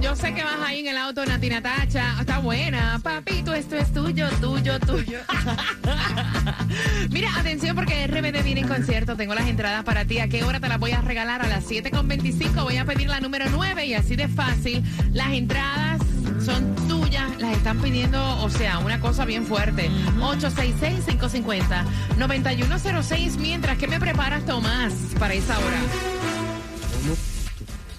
Yo sé que vas ahí en el auto, Nati Natacha. Está buena. Papito, esto es tuyo, tuyo, tuyo. Mira, atención porque RBD viene en concierto. Tengo las entradas para ti. ¿A qué hora te las voy a regalar? A las 7.25 voy a pedir la número 9 y así de fácil. Las entradas son tuyas, las están pidiendo, o sea, una cosa bien fuerte. 866-550-9106. Mientras, ¿qué me preparas, Tomás, para esa hora?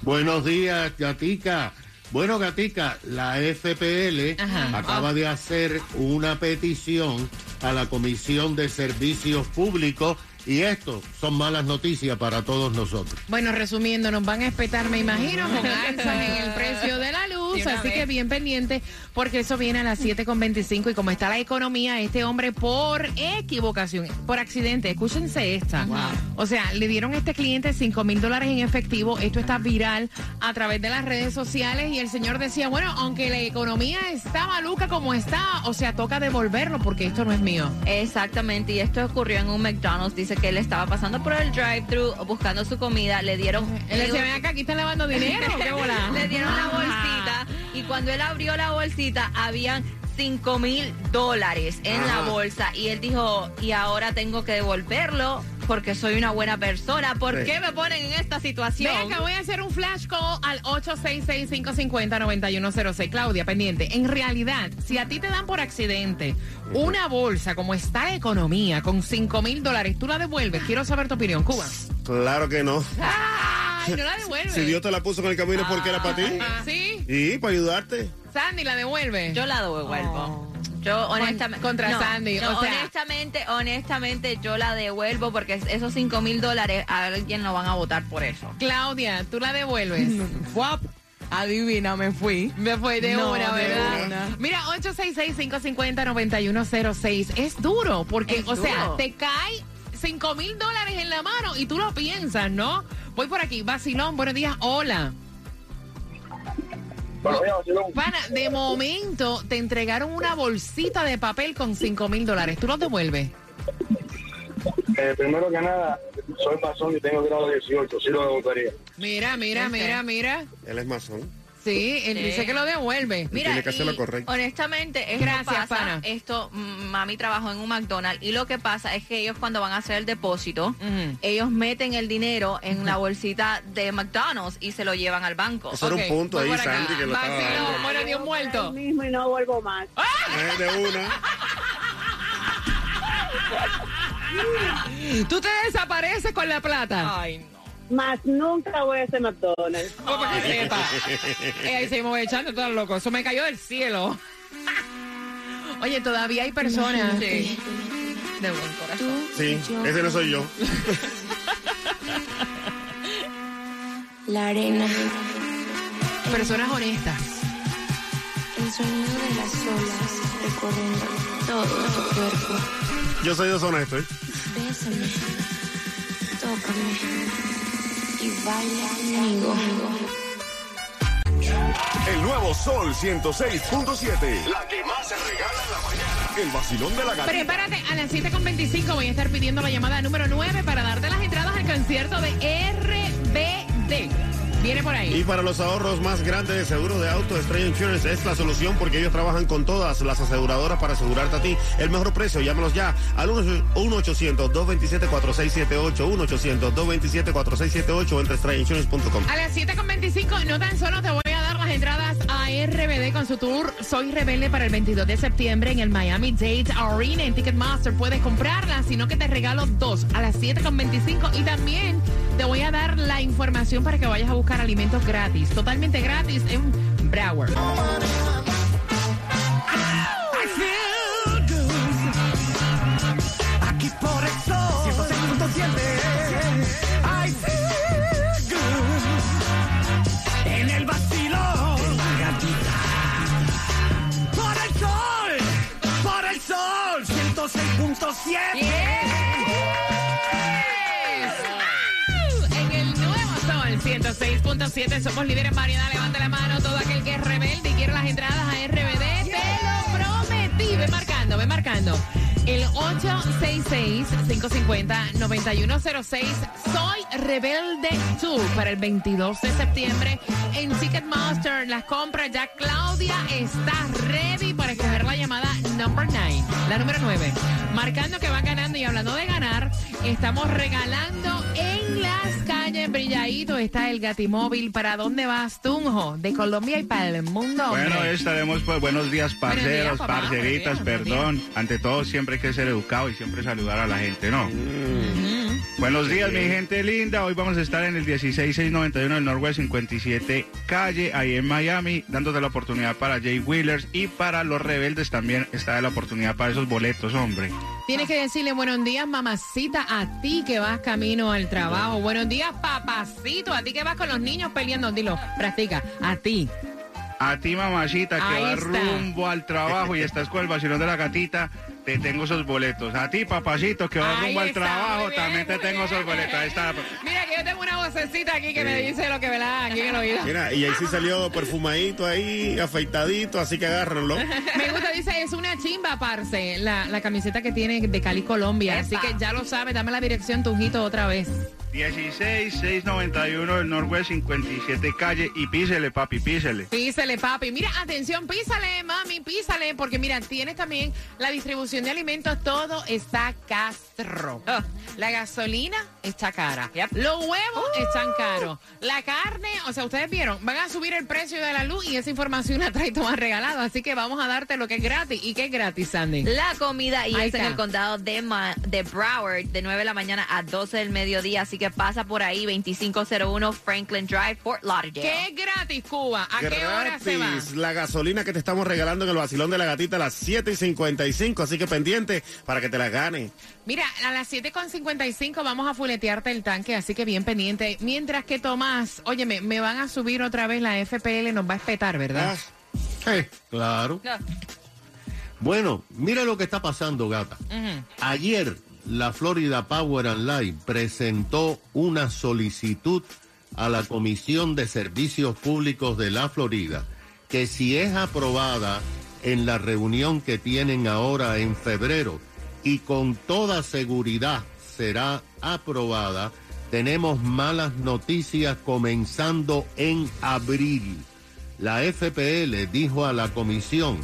Buenos días, Gatica. Bueno, Gatica, la FPL Ajá. acaba de hacer una petición a la Comisión de Servicios Públicos y esto son malas noticias para todos nosotros. Bueno, resumiendo, nos van a espetar, me imagino, con alzas en el precio de la luz. Así vez. que bien pendiente, porque eso viene a las 7.25. Y como está la economía, este hombre por equivocación, por accidente, escúchense esta. O sea, le dieron a este cliente 5 mil dólares en efectivo. Esto está viral a través de las redes sociales. Y el señor decía, bueno, aunque la economía está maluca como está, o sea, toca devolverlo porque esto no es mío. Exactamente, y esto ocurrió en un McDonald's. Dice que él estaba pasando por el drive-thru buscando su comida. Le dieron. Ven acá, aquí están lavando dinero. ¿Qué bola? le dieron la bolsita y cuando él abrió la bolsita habían 5 mil dólares en la bolsa y él dijo, y ahora tengo que devolverlo porque soy una buena persona. ¿Por Sí. qué me ponen en esta situación? Ven acá, voy a hacer un flash call al 866-550-9106. Claudia, pendiente. En realidad, si a ti te dan por accidente una bolsa, como está la economía, con 5 mil dólares, tú la devuelves. Quiero saber tu opinión, Cuba. Claro que no. ¡Ay, no la devuelves! Si Dios te la puso en el camino porque era para ti. ¿Sí? Y para ayudarte. Sandy la devuelve. Yo la devuelvo. Yo honestamente contra no, Sandy, no, o sea- honestamente, honestamente yo la devuelvo porque esos 5 mil dólares a alguien lo van a votar por eso. Claudia, tú la devuelves. Guap. Adivina, me fui. Me fue de No, una, de ¿verdad? una. Mira, 866-550-9106. Es duro, porque, Es o sea, te cae 5 mil dólares en la mano y tú lo piensas, ¿no? Voy por aquí. Vacilón, buenos días. Hola. Pana, de momento te entregaron una bolsita de papel con 5 mil dólares. ¿Tú los devuelves? Eh, primero que nada, soy masón y tengo grado 18, sí lo devolvería. Mira, mira, mira, mira. Él es masón. Sí, él Sí. dice que lo devuelve. Mira, tiene que hacer lo y correcto. honestamente, esto Gracias, pasa, pana. esto, mm, mami trabajó en un McDonald's y lo que pasa es que ellos cuando van a hacer el depósito, Ujú. ellos meten el dinero en la bolsita de McDonald's y se lo llevan al banco. Eso Ok, era un punto voy ahí, por acá. Sandy, que lo estaba Vacilón, dando. bueno, Dios muerto. mismo y no vuelvo más. Eh, de una. Tú te desapareces con la plata. Ay, no. Más nunca voy a ese McDonald's. No, para que sepa. Eh, ahí seguimos echando todo loco. Eso me cayó del cielo. Oye, todavía hay personas. Sí. De buen corazón. Sí, ese no soy yo. La arena, Personas honestas. el sonido de las olas recorriendo todo tu cuerpo. Yo soy deshonesto, ¿eh? Bésame, tócame y baila conmigo. El nuevo Sol 106.7. La que más se regala en la mañana. El vacilón de la gatita. Prepárate, a las 7.25 voy a estar pidiendo la llamada número 9 para darte las entradas al concierto de RBD. Viene por Y ahí. para los ahorros más grandes de seguro de auto, Estrella Insurance es la solución porque ellos trabajan con todas las aseguradoras para asegurarte a ti el mejor precio. Llámalos ya al 1-800-227-4678, 1-800-227-4678 o entre estrellainsurance.com. A las 7.25 no tan solo te voy entradas a RBD con su tour Soy Rebelde para el 22 de septiembre en el Miami Dade Arena en Ticketmaster. Puedes comprarlas, sino que te regalo dos a las 7.25 y también te voy a dar la información para que vayas a buscar alimentos gratis, totalmente gratis en Broward. ¡Yes! yes. yes. En el nuevo sol 106.7 somos líderes en variedad. Levanta la mano todo aquel que es rebelde y quiere las entradas a RBD. Te lo prometí. Ve marcando, ve marcando. El 866-550-9106. Soy Rebelde Tour para el 22 de septiembre en Ticketmaster. Las compras ya. Claudia está ready para escoger la llamada number 9, la número 9. Marcando que van ganando y hablando de ganar, estamos regalando en las calles Brilladito. Está el Gatimóvil. ¿Para dónde vas, Tunjo? De Colombia y para el mundo. Bueno, hombre. estaremos pues buenos días, Buenos días, parceros, papá. parceritas, Buenos días, perdón. Ante todo, siempre hay que ser educado y siempre saludar a la gente, ¿no? Buenos días, mi gente linda. Hoy vamos a estar en el 16691 del Norwest 57 calle, ahí en Miami, dándote la oportunidad para Jay Wheelers y para los rebeldes también está la oportunidad para esos boletos, hombre. Tienes que decirle buenos días, mamacita, a ti que vas camino al trabajo. Buenos días, papacito, a ti que vas con los niños peleando. Dilo, practica, a ti. A ti, mamacita, que Ahí va está. rumbo al trabajo y estás con el vacilón de la gatita, te tengo esos boletos. A ti, papacito, que va rumbo al trabajo, bien, también te tengo esos boletos. Ahí está. Mira que yo tengo una vocecita aquí que me dice lo que me da aquí en el oído. Mira, y ahí sí salió perfumadito ahí, afeitadito, así que agárrenlo. Me gusta, dice, es una chimba, parce, la, la camiseta que tiene de Cali, Colombia. Así que ya lo sabes, dame la dirección, Tunjito, otra vez. 16691 del Norwest 57 calle y písele, papi, písele. Písale, papi. Mira, atención, písale, mami, písale. Porque mira, tienes también la distribución de alimentos. Todo está castro. La gasolina está cara. Los huevos están caros. La carne, o sea, ustedes vieron, van a subir el precio de la luz y esa información la trae Tomás regalado. Así que vamos a darte lo que es gratis. ¿Y qué es gratis, Sandy? La comida y Ahí es en el condado de, Ma- de Broward de 9 de la mañana a 12 del mediodía. Así que pasa por ahí 2501 Franklin Drive, Fort Lauderdale. ¿Qué es gratis, Cuba? ¿A qué hora se va? Gratis, la gasolina que te estamos regalando en el vacilón de la gatita a las 7 y 55, así que pendiente para que te la gane. Mira, a las 7.55 vamos a fuletearte el tanque, así que bien pendiente. Mientras que Tomás, óyeme, me van a subir otra vez la FPL, nos va a espetar, ¿verdad? Eh, claro. Bueno, mira lo que está pasando, gata. Ayer la Florida Power and Light presentó una solicitud a la Comisión de Servicios Públicos de la Florida que si es aprobada en la reunión que tienen ahora en febrero y con toda seguridad será aprobada, tenemos malas noticias comenzando en abril. La FPL dijo a la comisión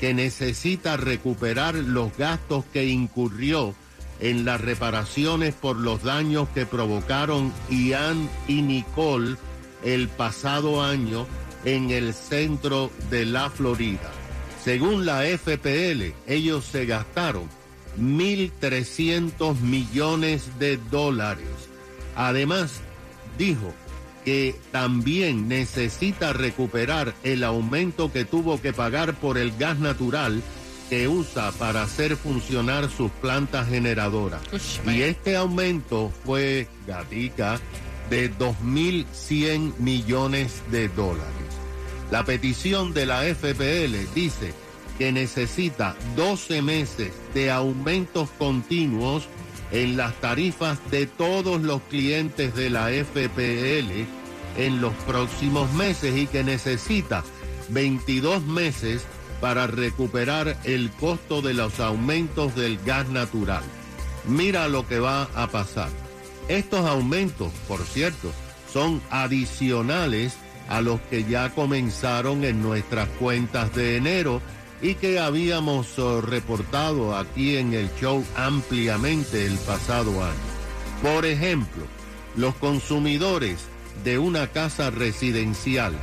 que necesita recuperar los gastos que incurrió en las reparaciones por los daños que provocaron Ian y Nicole el pasado año en el centro de la Florida. Según la FPL, ellos se gastaron 1.300 millones de dólares. Además, dijo que también necesita recuperar el aumento que tuvo que pagar por el gas natural que usa para hacer funcionar sus plantas generadoras. Y este aumento fue, gatica, de 2.100 millones de dólares. La petición de la FPL dice que necesita 12 meses de aumentos continuos en las tarifas de todos los clientes de la FPL en los próximos meses y que necesita 22 meses para recuperar el costo de los aumentos del gas natural. Mira lo que va a pasar. Estos aumentos, por cierto, son adicionales a los que ya comenzaron en nuestras cuentas de enero y que habíamos eh, reportado aquí en el show ampliamente el pasado año. Por ejemplo, los consumidores de una casa residencial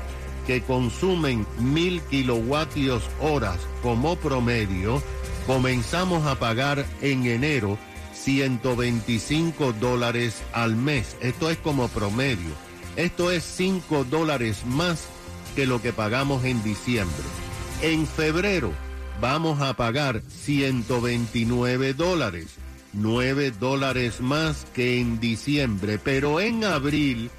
que consumen mil kilovatios horas como promedio, comenzamos a pagar en enero 125 dólares al mes. Esto es como promedio. Esto es 5 dólares más que lo que pagamos en diciembre. En febrero vamos a pagar 129 dólares, 9 dólares más que en diciembre, pero en abril,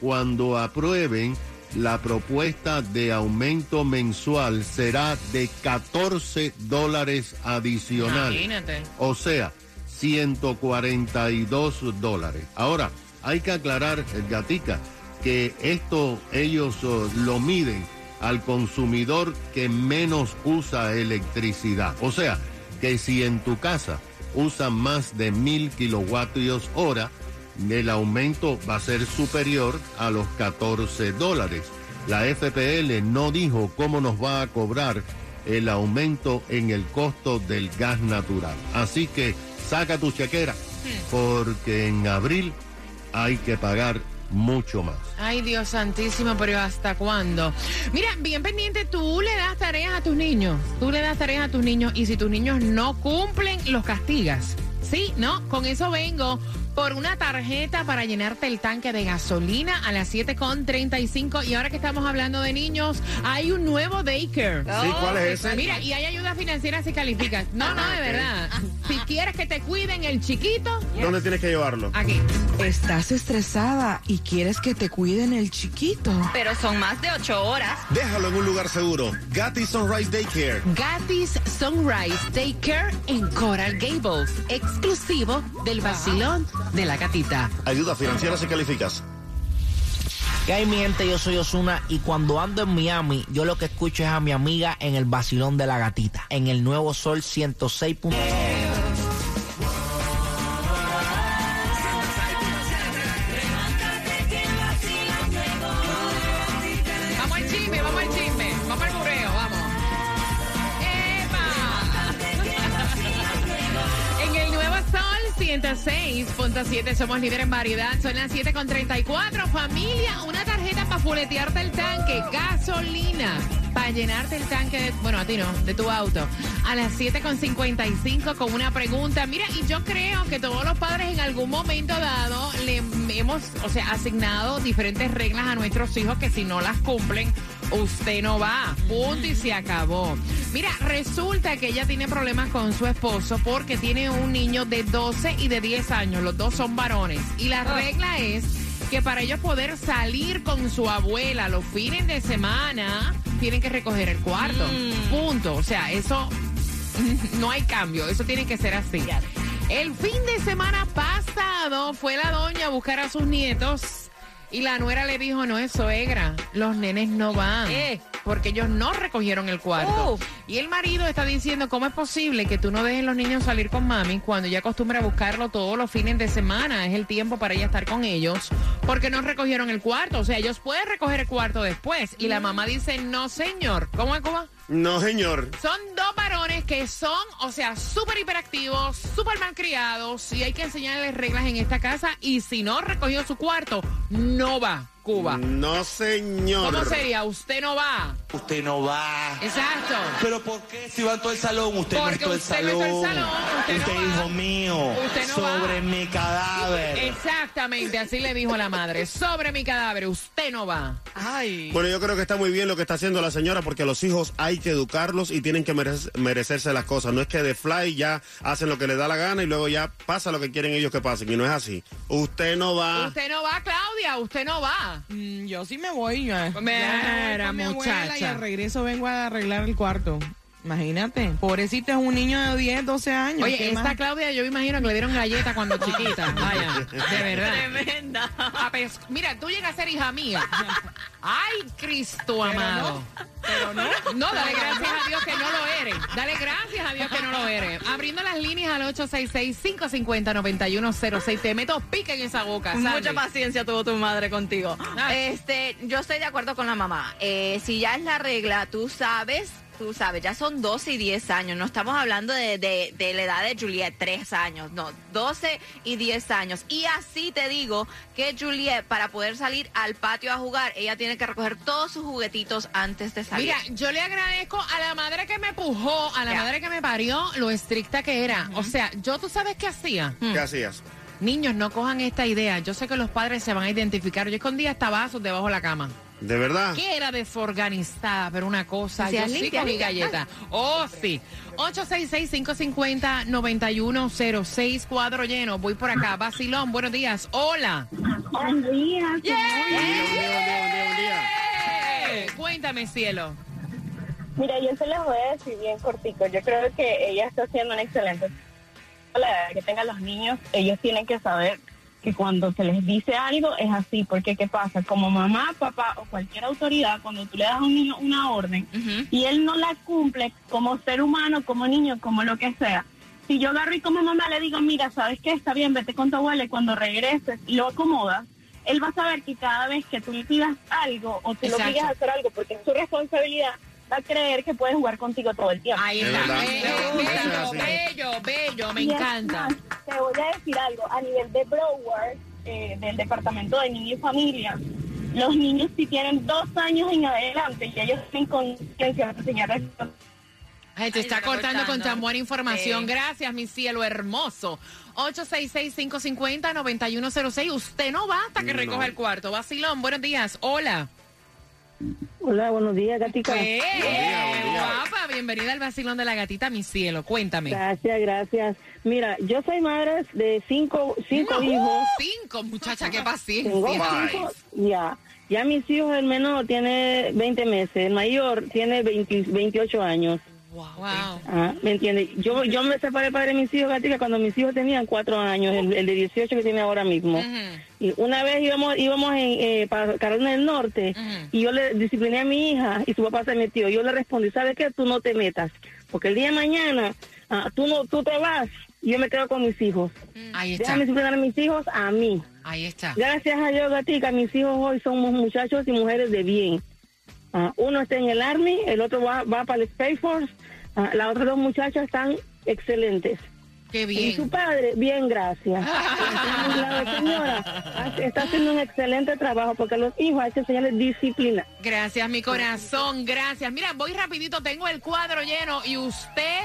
cuando aprueben la propuesta de aumento mensual será de 14 dólares adicionales. Imagínate. O sea, 142 dólares. Ahora, hay que aclarar, Gatica, que esto ellos oh, lo miden al consumidor que menos usa electricidad. O sea, que si en tu casa usan más de mil kilovatios hora, el aumento va a ser superior a los 14 dólares. La FPL no dijo cómo nos va a cobrar el aumento en el costo del gas natural. Así que saca tu chequera, porque en abril hay que pagar mucho más. Ay, Dios santísimo, pero ¿hasta cuándo? Mira, bien pendiente, tú le das tareas a tus niños. Tú le das tareas a tus niños y si tus niños no cumplen, los castigas. Sí, no, con eso vengo por una tarjeta para llenarte el tanque de gasolina a las 7.35. Y ahora que estamos hablando de niños, hay un nuevo daycare. Sí, ¿cuál es ese? Mira, y hay ayuda financiera si calificas. No, no, de verdad. Si quieres que te cuiden el chiquito, ¿Dónde tienes que llevarlo? aquí. Estás estresada y quieres que te cuiden el chiquito. Pero son más de ocho horas. Déjalo en un lugar seguro. Gatti Sunrise Daycare. Gatis Sunrise Daycare en Coral Gables, exclusivo del vacilón de la gatita. Ayuda financiera si calificas. ¿Qué hay mi gente? Yo soy Osuna y cuando ando en Miami, yo lo que escucho es a mi amiga en el vacilón de la gatita, en el nuevo Sol 106. 106.7 somos líderes en variedad, son las 7.34. Familia, una tarjeta para fuletearte el tanque, gasolina. Para llenarte el tanque, de- bueno, a ti no, de tu auto. A las 7.55 con una pregunta. Mira, y yo creo que todos los padres en algún momento dado le hemos, o sea, asignado diferentes reglas a nuestros hijos que si no las cumplen, usted no va. Punto y se acabó. Mira, resulta que ella tiene problemas con su esposo porque tiene un niño de 12 y de 10 años. Los dos son varones. Y la regla es que para ellos poder salir con su abuela los fines de semana, tienen que recoger el cuarto. Punto. O sea, eso no hay cambio. Eso tiene que ser así. El fin de semana pasado fue la doña a buscar a sus nietos y la nuera le dijo, no es suegra, los nenes no van. Eh. Porque ellos no recogieron el cuarto. Y el marido está diciendo, ¿cómo es posible que tú no dejes los niños salir con mami cuando ella acostumbra a buscarlo todos los fines de semana? Es el tiempo para ella estar con ellos. Porque no recogieron el cuarto. O sea, ellos pueden recoger el cuarto después. Y la mamá dice, no señor. ¿Cómo es, Cuba? No, señor. Son dos varones que son, o sea, súper hiperactivos, súper malcriados y hay que enseñarles reglas en esta casa y si no recogió su cuarto, no va, Cuba. No, señor. ¿Cómo sería? Usted no va. Usted no va. Exacto. ¿Pero por qué si va todo el salón? Usted Porque no está el usted no el salón, usted no va. hijo mío. Usted no sobre va. mi cadáver. Exactamente, así le dijo la madre. Sobre mi cadáver, usted no va. Ay. Bueno, yo creo que está muy bien lo que está haciendo la señora porque los hijos hay que educarlos y tienen que merece- merecerse las cosas. No es que de fly ya hacen lo que les da la gana y luego ya pasa lo que quieren ellos que pasen. Y no es así. Usted no va. Usted no va, Claudia, usted no va. Mm, yo sí me voy. eh. Mira, Ya me voy con mi abuela muchacha. Y al regreso vengo a arreglar el cuarto. Imagínate. Pobrecita es un niño de 10, 12 años. Oye, ¿qué esta más? Claudia, yo me imagino que le dieron galleta cuando chiquita. Vaya, de verdad. Tremenda. A pes- Mira, tú llegas a ser hija mía. Ay, Cristo amado. Pero no. No, dale gracias a Dios que no lo eres. Dale gracias a Dios que no lo eres. Abriendo las líneas al 866-550-9106. Te meto pica en esa boca. Mucha Sandy. paciencia tuvo tu madre contigo. Ah. Este, yo estoy de acuerdo con la mamá. Eh, si ya es la regla, tú sabes, tú sabes, ya son 12 y 10 años. No estamos hablando de, de- de la edad de Juliet, 3 años. No, 12 y 10 años. Y así te digo que Juliet, para poder salir al patio a jugar, ella tiene que recoger todos sus juguetitos antes de salir. Mira, yo le agradezco a la madre que me pujó, a la madre que me parió, lo estricta que era. O sea, yo tú sabes qué hacía. ¿Qué hacías? Niños, no cojan esta idea. Yo sé que los padres se van a identificar. Yo escondía hasta vasos debajo de la cama. ¿De verdad? Que era desorganizada, pero una cosa. Yo sí limpia. galleta. Oh, sí. 866-550-9106. Cuadro lleno. Voy por acá. Basilón, buenos días. Hola. Buen día. Eh, Cuéntame, cielo. Mira, yo se los voy a decir bien cortico. Yo creo que ella está haciendo un excelente. La edad que tengan los niños, ellos tienen que saber que cuando se les dice algo es así, porque ¿qué pasa? Como mamá, papá o cualquier autoridad, cuando tú le das a un niño una orden y él no la cumple como ser humano, como niño, como lo que sea, si yo agarro y como mamá le digo, mira, ¿sabes qué? Está bien, vete con tu abuela y cuando regreses lo acomodas, él va a saber que cada vez que tú le pidas algo o tú lo Exacto. obligas a hacer algo porque es su responsabilidad, a creer que puede jugar contigo todo el tiempo. Ahí Es está. bello, bello, bello, me Y encanta. más, te voy a decir algo, a nivel de Broward, eh, del Departamento de Niños y Familia, los niños si tienen dos años en adelante y ellos tienen conciencia de enseñarles Ay, te Ay, está está cortando con tan buena información. Sí. Gracias, mi cielo hermoso. 866-550-9106. Usted no va hasta que No. recoja el cuarto. Vacilón, buenos días. Hola. Hola, buenos días, gatica. Eh, guapa, bienvenida al vacilón de la gatita, mi cielo. Cuéntame. Gracias, gracias. Mira, yo soy madre de cinco, cinco No, hijos. Cinco, muchacha, qué Tengo paciencia. cinco, ya. Ya mis hijos, el menor tiene 20 meses, el mayor tiene 20 28 años. Wow. Ah, ¿Me entiendes? Yo, yo me separé padre de mis hijos, gatica, cuando mis hijos tenían cuatro años, el, el de 18 que tiene ahora mismo. Y una vez íbamos íbamos en, eh, para Carolina del Norte y yo le discipliné a mi hija y su papá se metió. Yo le respondí, ¿sabes qué? Tú no te metas, porque el día de mañana ah, tú no tú te vas y yo me quedo con mis hijos. Ahí está. Déjame disciplinar a mis hijos a mí. Ahí está. Gracias a Dios, gatica, mis hijos hoy somos muchachos y mujeres de bien. Ah, uno está en el Army, el otro va, va para el Space Force. Ah, las otras dos muchachas están excelentes. Qué Y su bien. padre, bien, gracias. La señora está haciendo un excelente trabajo porque a los hijos hay que enseñarles disciplina. Gracias, mi corazón, gracias. Mira, voy rapidito, tengo el cuadro lleno y usted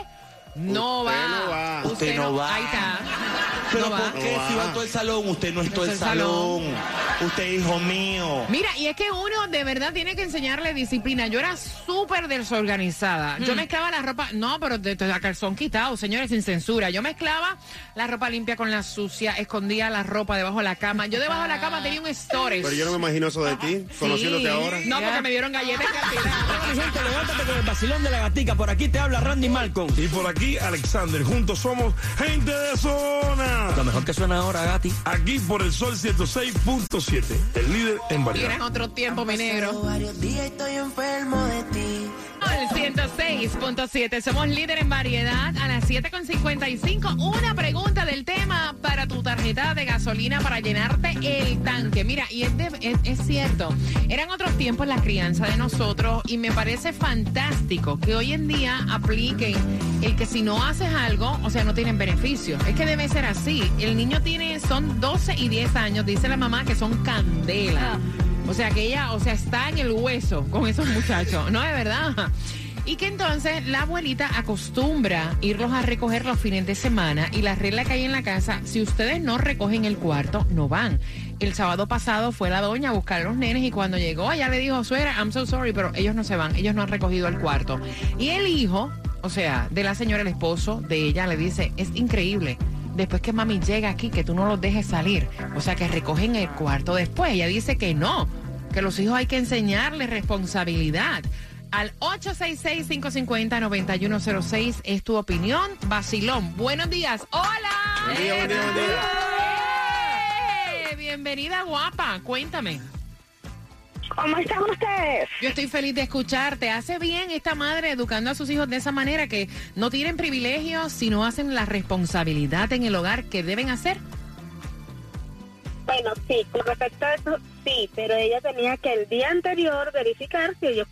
no Usted va. no va. Usted no va. Ahí está. Pero No va. ¿por qué No si va. todo el salón? Usted no es todo el está el salón. salón. Usted es hijo mío. Mira, y es que uno de verdad tiene que enseñarle disciplina. Yo era súper desorganizada. Yo mezclaba la ropa, no, pero de, de la calzón quitado, señores, sin censura. Yo mezclaba la ropa limpia con la sucia, escondía la ropa debajo de la cama. Yo debajo de la cama tenía un storage. Pero yo no me imagino eso de ti, conociéndote ahora. No, porque me dieron galletas cantidad. Levántate con el vacilón de la gatica. Por aquí te habla Randy Malcolm. Y por aquí, Alexander. Juntos somos gente de zona. Lo mejor que suena ahora, Gati. Aquí por el sol 106.7. El líder en variedad. otro tiempo, mi negro. Varios días estoy enfermo de ti. El 106.7, somos líder en variedad a las 7.55. Una pregunta del tema para tu tarjeta de gasolina para llenarte el tanque. Mira, y es, cierto, eran otros tiempos la crianza de nosotros y me parece fantástico que hoy en día apliquen el que si no haces algo, o sea, no tienen beneficio. Es que debe ser así. El niño tiene, son 12 y 10 años, dice la mamá que son candela. O sea, que ella, o sea, está en el hueso con esos muchachos, ¿no? De verdad. Y que entonces la abuelita acostumbra irlos a recoger los fines de semana y la regla que hay en la casa, si ustedes no recogen el cuarto, no van. El sábado pasado fue la doña a buscar a los nenes y cuando llegó ella le dijo, suegra, I'm so sorry, pero ellos no se van, ellos no han recogido el cuarto. Y el hijo, o sea, de la señora, el esposo de ella, le dice, es increíble después que mami llega aquí, que tú no los dejes salir. O sea, que recogen el cuarto después. Ella dice que no, que los hijos hay que enseñarles responsabilidad. Al 866-550-9106 es tu opinión. Basilón, buenos días. ¡Hola! Buen día, buen día, buen día. ¡Eh! Bienvenida, guapa. Cuéntame. ¿Cómo están ustedes? Yo estoy feliz de escucharte. ¿Hace bien esta madre educando a sus hijos de esa manera que no tienen privilegios, sino hacen la responsabilidad en el hogar que deben hacer? Bueno, sí, con respecto a eso, sí, pero ella tenía que el día anterior verificar si ellos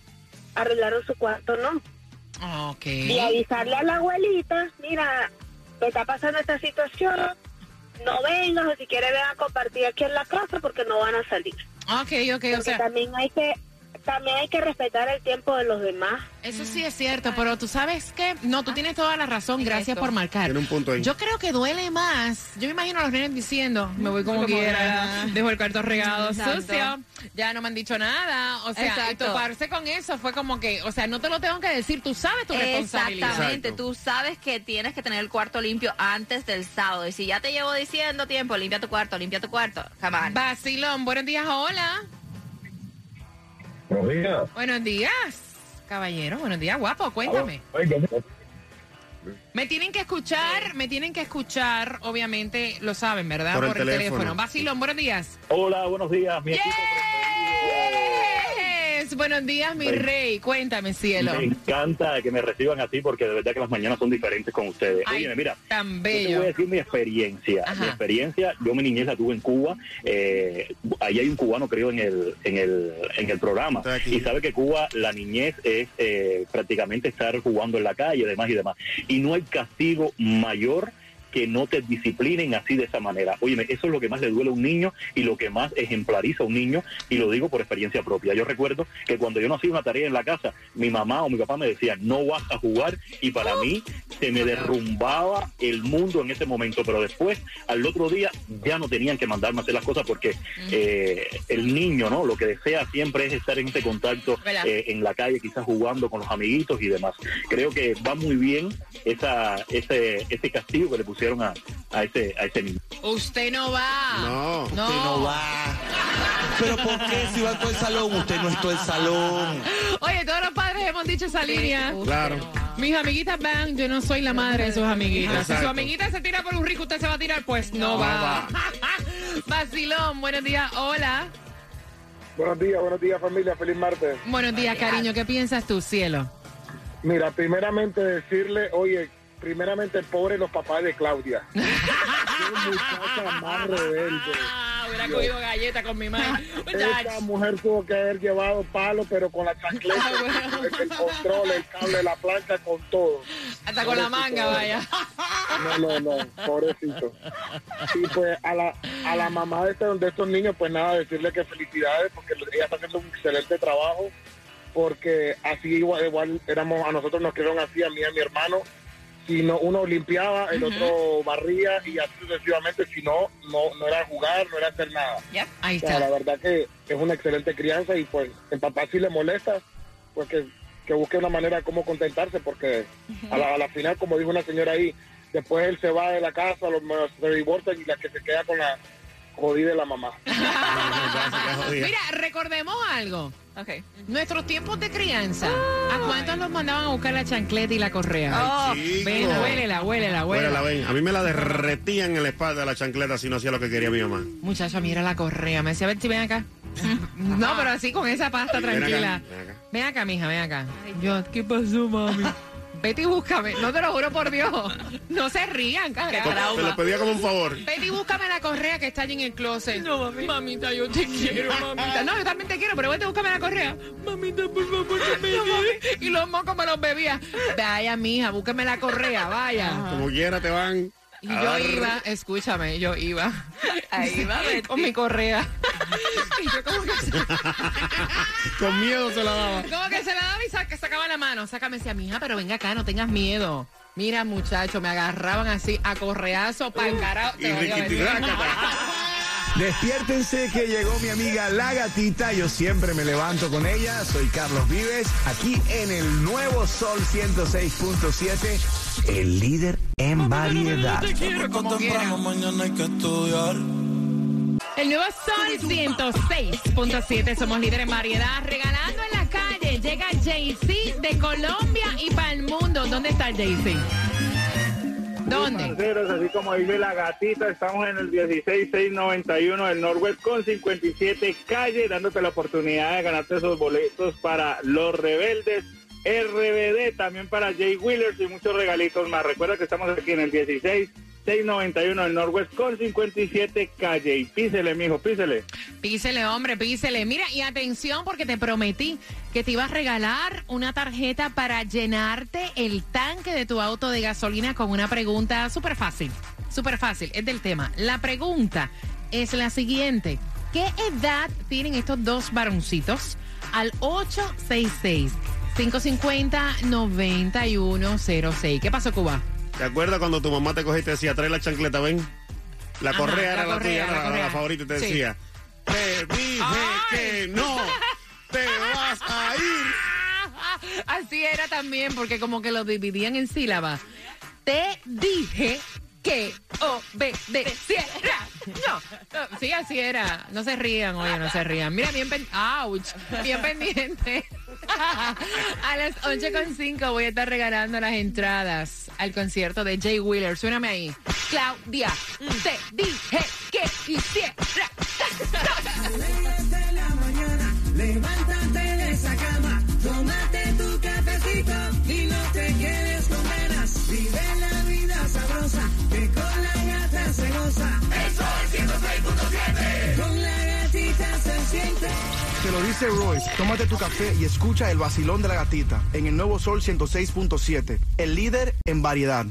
arreglaron su cuarto o no. Ok. Y avisarle a la abuelita, mira, me está pasando esta situación, no vengas o si quiere vengan a compartir aquí en la casa porque no van a salir. Ok, ok, o Porque sea, también hay que también hay que respetar el tiempo de los demás. eso sí es cierto, pero tú sabes que, no, tú tienes toda la razón, gracias por marcar. Tiene un punto ahí. Yo creo que duele más. Yo me imagino a los nenes diciendo, me voy como, quiera, dejo el cuarto regado Exacto. sucio, ya no me han dicho nada. O sea, y toparse con eso fue como que, o sea, no te lo tengo que decir, tú sabes tu responsabilidad. Exactamente, Exacto. tú sabes que tienes que tener el cuarto limpio antes del sábado. Y si ya te llevo diciendo tiempo, limpia tu cuarto, limpia tu cuarto. On. Basilón, buenos días, hola. Buenos días. Buenos días, caballero, buenos días, guapo, cuéntame. Oye, Me tienen que escuchar, me tienen que escuchar, obviamente lo saben, ¿verdad? Por el teléfono. Vacilón, buenos días. Hola, buenos días, mi equipo. Buenos días, mi Sí. rey. Cuéntame, cielo. Me encanta que me reciban así porque de verdad que las mañanas son diferentes con ustedes. Ay, Oye, mira, Tan yo te bello. voy a decir mi experiencia. Ajá. Mi experiencia, yo mi niñez la tuve en Cuba. Eh, ahí hay un cubano, creo, en el, en el, en el programa. Y sabe que Cuba, la niñez es eh, prácticamente estar jugando en la calle, demás y demás. Y no hay castigo mayor que no te disciplinen así de esa manera. Óyeme, eso es lo que más le duele a un niño y lo que más ejemplariza a un niño, y lo digo por experiencia propia. Yo recuerdo que cuando yo no hacía una tarea en la casa, mi mamá o mi papá me decían, no vas a jugar, y para mí se me derrumbaba el mundo en ese momento, pero después, al otro día, ya no tenían que mandarme a hacer las cosas porque eh, el niño, ¿no? Lo que desea siempre es estar en ese contacto eh, en la calle, quizás jugando con los amiguitos y demás. Creo que va muy bien esa, ese, ese castigo que le pusieron a, a ese, a ese niño. Usted no va. No, no. Usted no va. Pero ¿por qué si va todo el salón? Usted no es todo el salón. Oye, todos los padres hemos dicho esa línea. Claro. Mis amiguitas van, yo no soy la madre de sus amiguitas. Si su Exacto. amiguita se tira por un rico, usted se va a tirar, pues no, No va. Vacilón, buenos días, hola. Buenos días, buenos días familia, feliz martes. Buenos días, cariño, ¿qué piensas tú, cielo? Mira, primeramente decirle, oye, primeramente pobre los papás de Claudia. Qué muchacha más rebelde. Ah, hubiera cogido galleta con mi madre. Esa mujer tuvo que haber llevado palo, pero con la chancleta, Ah, el, el control, el cable, la plancha, con todo. Hasta con la manga, vaya. No, no, no, pobrecito. Y pues a la, a la mamá de, este- de estos niños, pues nada, decirle que felicidades, porque ella está haciendo un excelente trabajo, porque así igual, igual éramos, a nosotros nos quedaron así, a mí y a mi hermano, si no, uno limpiaba, el otro barría y así sucesivamente, si no, no, no era jugar, no era hacer nada. Ahí O sea, está. la verdad que es una excelente crianza y pues el papá si le molesta, pues que, que busque una manera de cómo contentarse porque a la, a la final, como dijo una señora ahí, después él se va de la casa, los, se divorcian y la que se queda con la jodida es la mamá. Mira, recordemos algo. Nuestros tiempos de crianza. ¿A cuántos los mandaban a buscar la chancleta y la correa? Ay, Ven, huélela, huélela, huélela. ven. A mí me la derretían en la espalda la chancleta si no hacía lo que quería mi mamá. Muchacho, mira la correa. Me decía, ver si ven acá. No, pero así con esa pasta Ven acá, tranquila. ven acá. Ven acá, mija, ven acá. Yo, ¿qué pasó, mami? Vete y búscame. No te lo juro por Dios. No se rían, cara. Te lo pedía como un favor. Vete y búscame la correa que está allí en el closet. No, mami. Mamita, yo te quiero, mamita. No, yo también te quiero, pero vete búscame la correa. Mamita, por favor, no me lleves. Y los mocos me los bebía. Vaya, mija, búsqueme la correa, vaya. Como quiera te van. Y yo iba, escúchame, yo iba. Ahí va, Betty. Con mi correa. Y yo como que... Con miedo se la daba. Como que se la daba y saca- sacaba la mano. Sácame, decía, mija, pero venga acá, no tengas miedo. Mira, muchacho, me agarraban así a correazo, para carajo. Y Despiértense que llegó mi amiga La Gatita. Yo siempre me levanto con ella. Soy Carlos Vives, aquí en el nuevo Sol 106.7, el líder en variedad. El nuevo Sol 106.7, somos líderes en variedad, regalando en la calle. Llega Jay-Z de Colombia y para el mundo. ¿Dónde está Jay-Z? ¿Dónde? Parceros, así como dice la gatita, estamos en el 16691 del Norwest con 57 calle, dándote la oportunidad de ganarte esos boletos para los rebeldes. RBD también para Jay Wheelers y muchos regalitos más. Recuerda que estamos aquí en el 16691 del Norwest con 57 calle. Y písele, mijo, písele. Písele, hombre, písele. Mira, y atención porque te prometí que te iba a regalar una tarjeta para llenarte el tanque de tu auto de gasolina con una pregunta súper fácil. Súper fácil, es del tema. La pregunta es la siguiente. ¿Qué edad tienen estos dos varoncitos? Al 866 550 9106. ¿Qué pasó, Cuba? ¿Te acuerdas cuando tu mamá te cogía y te decía, trae la chancleta, ven? La Ajá, correa la era la, tuya, la favorita y te Sí. decía, te dije que no, te vas a ir. Así era también, porque como que lo dividían en sílabas. Te dije que obedeciera. No, no, sí, así era. No se rían, oye, no se rían. Mira, bien, pen- ouch, bien pendiente. A las 8.5 voy a estar regalando las entradas al concierto de Jay Wheeler. Suéname ahí. Claudia, te dije que quisiera. Dice Royce, tómate tu café y escucha el vacilón de la gatita en el nuevo Sol 106.7, el líder en variedad.